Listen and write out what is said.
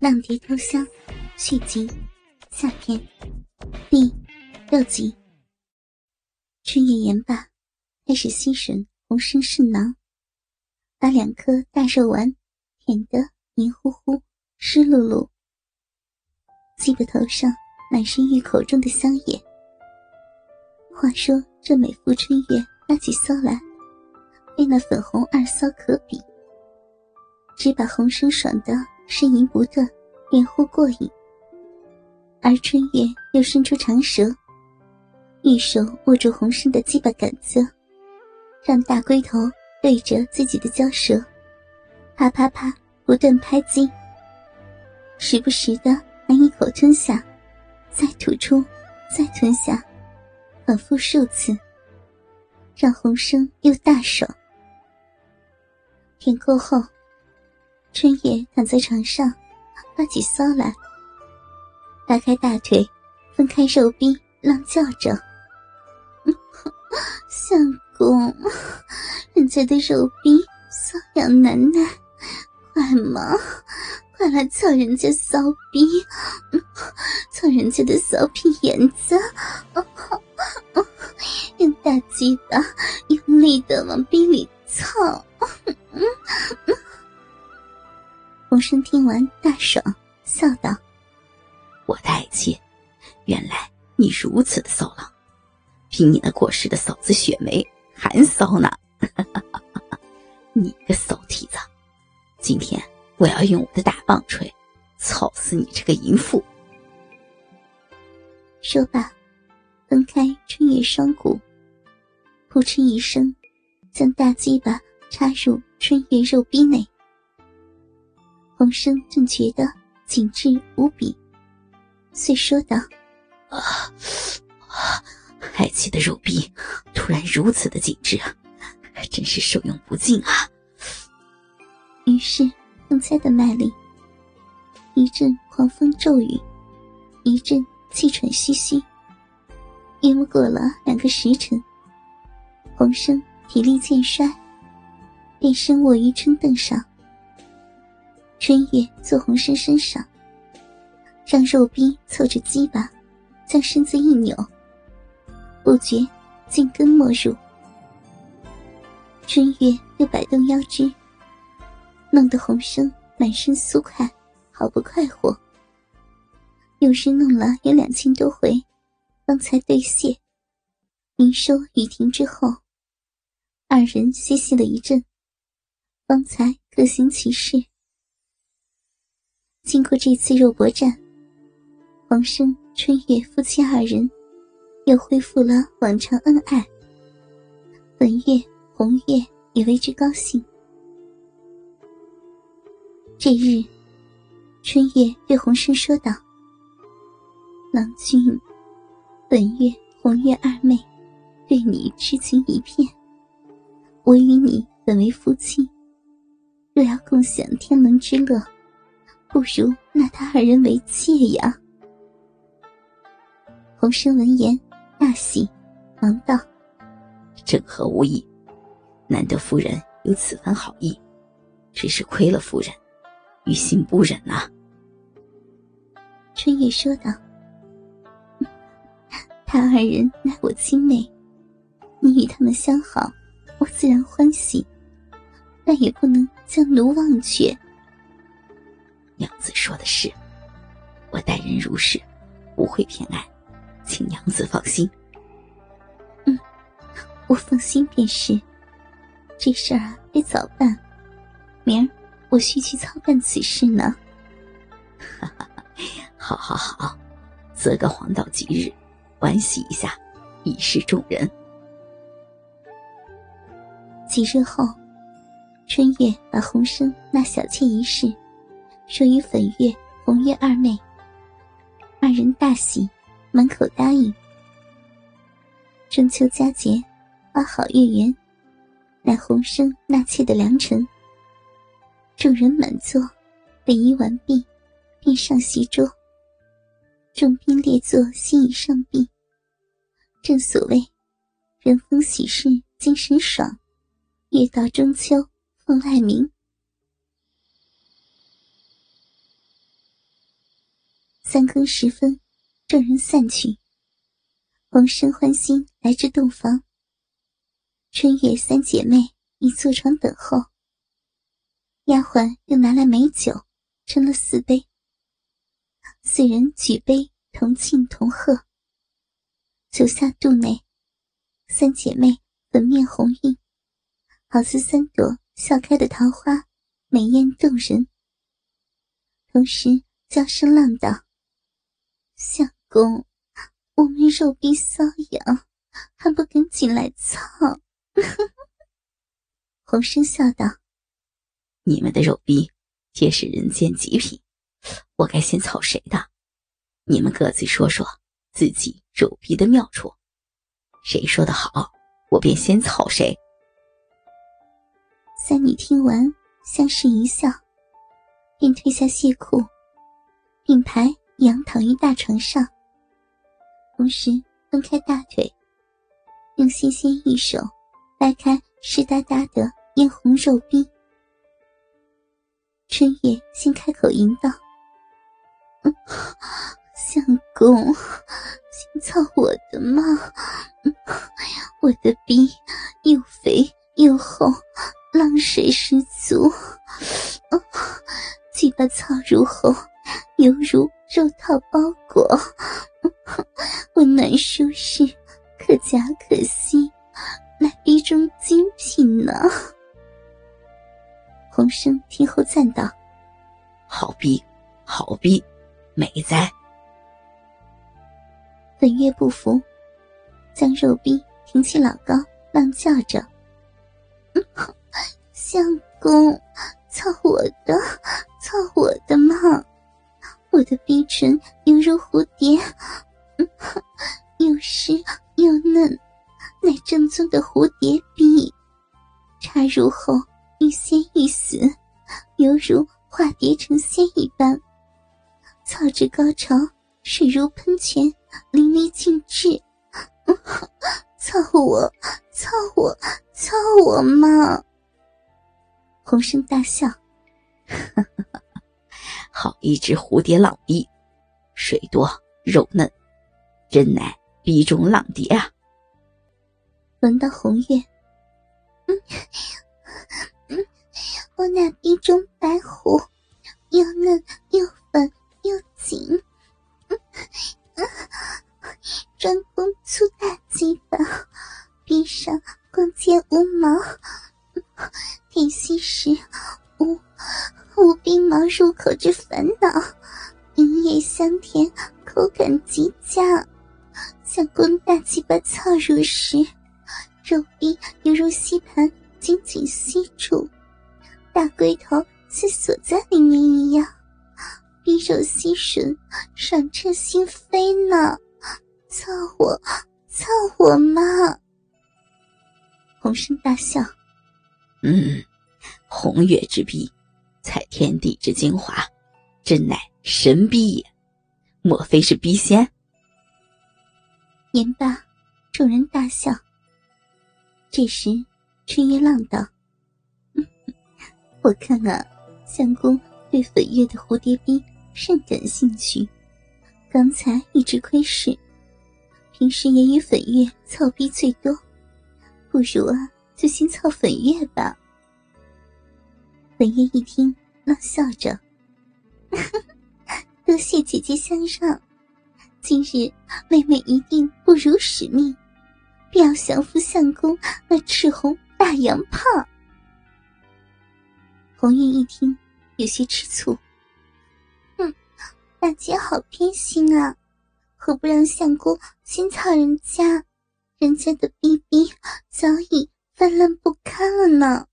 浪蝶偷香，续集，下篇，第六集。春夜言罢，开始吸吮红生肾囊，把两颗大肉丸舔得黏糊糊、湿漉漉。鸡巴头上满是玉口中的香液。话说这美妇春月拉起骚来，非那粉红二骚可比，只把红生爽得。呻吟不断，连呼过瘾。而春月又伸出长舌，一手握住红生的鸡巴杆子，让大龟头对着自己的娇舌，啪啪啪不断拍击，时不时的含一口吞下，再吐出，再吞下，反复数次，让红生又大爽。舔过后。春夜躺在床上，发起骚来，打开大腿，分开肉臂，浪叫着：“ 相公，人家的肉臂瘙痒难耐，快嘛，快来操人家骚逼，操人家的骚屁眼子，用大鸡巴用力的往逼里操。”洪生听完大爽，笑道：“我的爱妻，原来你如此的骚浪，比你那过世的嫂子雪梅还骚呢！你个骚蹄子，今天我要用我的大棒槌，操死你这个淫妇！”说罢，分开春月双骨，扑哧一声，将大鸡巴插入春月肉逼内。洪生正觉得紧致无比，遂说道：“啊，爱妻的肉壁突然如此的紧致啊，真是受用不尽啊！”于是更加的卖力，一阵狂风骤雨，一阵气喘吁吁。约莫过了两个时辰，洪生体力渐衰，便身卧于春凳上。春月坐红生身上，让肉逼凑着鸡巴，将身子一扭，不觉进根没入。春月又摆动腰肢，弄得红生满身酥快，好不快活。又是弄了有两千多回，方才对谢。营收雨停之后，二人歇息了一阵，方才各行其事。经过这次肉搏战，黄生、春月夫妻二人又恢复了往常恩爱。本月、红月也为之高兴。这日，春月对红生说道：“郎君，本月、红月二妹对你痴情一片，我与你本为夫妻，若要共享天伦之乐。”不如纳他二人为妾呀！洪生闻言大喜，忙道：“正合吾意，难得夫人有此番好意，只是亏了夫人，于心不忍呐。”春月说道：“他二人乃我亲妹，你与他们相好，我自然欢喜，但也不能将奴忘却。”娘子说的是，我待人如是，不会偏爱，请娘子放心。嗯，我放心便是。这事儿得早办，明儿我需去操办此事呢。哈哈，好好好，择个黄道吉日，欢喜一下，以示众人。几日后，春月把红生纳小妾一事。说与粉月、红月二妹，二人大喜，满口答应。中秋佳节，花好月圆，乃红生纳妾的良辰。众人满座，礼仪完毕，便上席桌。众宾列坐心已上毕。正所谓，人逢喜事精神爽，月到中秋风爱明。三更时分，众人散去。洪生欢心来至洞房，春月三姐妹已坐床等候。丫鬟又拿来美酒，斟了四杯。四人举杯同庆同贺。酒下肚内，三姐妹粉面红晕，好似三朵笑开的桃花，美艳动人。同时娇声浪道：“相公，我们肉逼瘙痒，还不赶紧来操？” 洪生笑道：“你们的肉逼皆是人间极品，我该先操谁的？你们各自说说自己肉逼的妙处，谁说的好，我便先操谁。”三女听完，相视一笑。便褪下亵裤，并排仰躺于大床上，同时分开大腿，用纤纤玉手掰开湿哒哒的嫣红肉壁。春月先开口吟道：“ 相公，先操我的嘛！我的逼又肥又厚，浪水十足。”鸡巴操入后，犹如肉套包裹，温暖舒适，可夹可吸，乃逼中精品呢。洪生听后赞道：“好逼，好逼，美哉！”本月不服，将肉逼挺起老高，浪叫着：“ 相公，操我的！”操我的嘛！我的逼唇犹如蝴蝶，又湿又嫩，乃正宗的蝴蝶逼。插入后欲仙欲死，犹如化蝶成仙一般。操至高潮，水如喷泉，淋漓尽致。操我！操我！操我嘛！洪生大笑。好一只蝴蝶浪逼，水多肉嫩，真乃逼中浪蝶啊！闻到红月，嗯嗯，我那逼中白虎，又嫩又粉又紧，嗯嗯，专攻粗大鸡巴，逼上光洁无毛，点吸时无。无毛入口之烦恼，营液香甜，口感极佳。相公大鸡巴操入时，肉壁犹如吸盘紧紧吸住，大龟头似锁在里面一样，逼肉吸吮，爽彻心扉呢。操我，操我嘛！洪生大笑，嗯，红月之逼。采天地之精华，真乃神逼也！莫非是逼仙？言罢，众人大笑。这时，春月浪道：“我看啊，相公对粉月的蝴蝶冰甚感兴趣，刚才一直窥视，平时也与粉月操逼最多，不如啊，就先操粉月吧。”本月一听，冷笑着：“ 多谢姐姐相让，今日妹妹一定不辱使命，必要降服相公那赤红大洋炮。”红玉一听，有些吃醋：“哼，大姐好偏心啊！何不让相公先操人家？人家的逼逼早已泛滥不堪了呢。”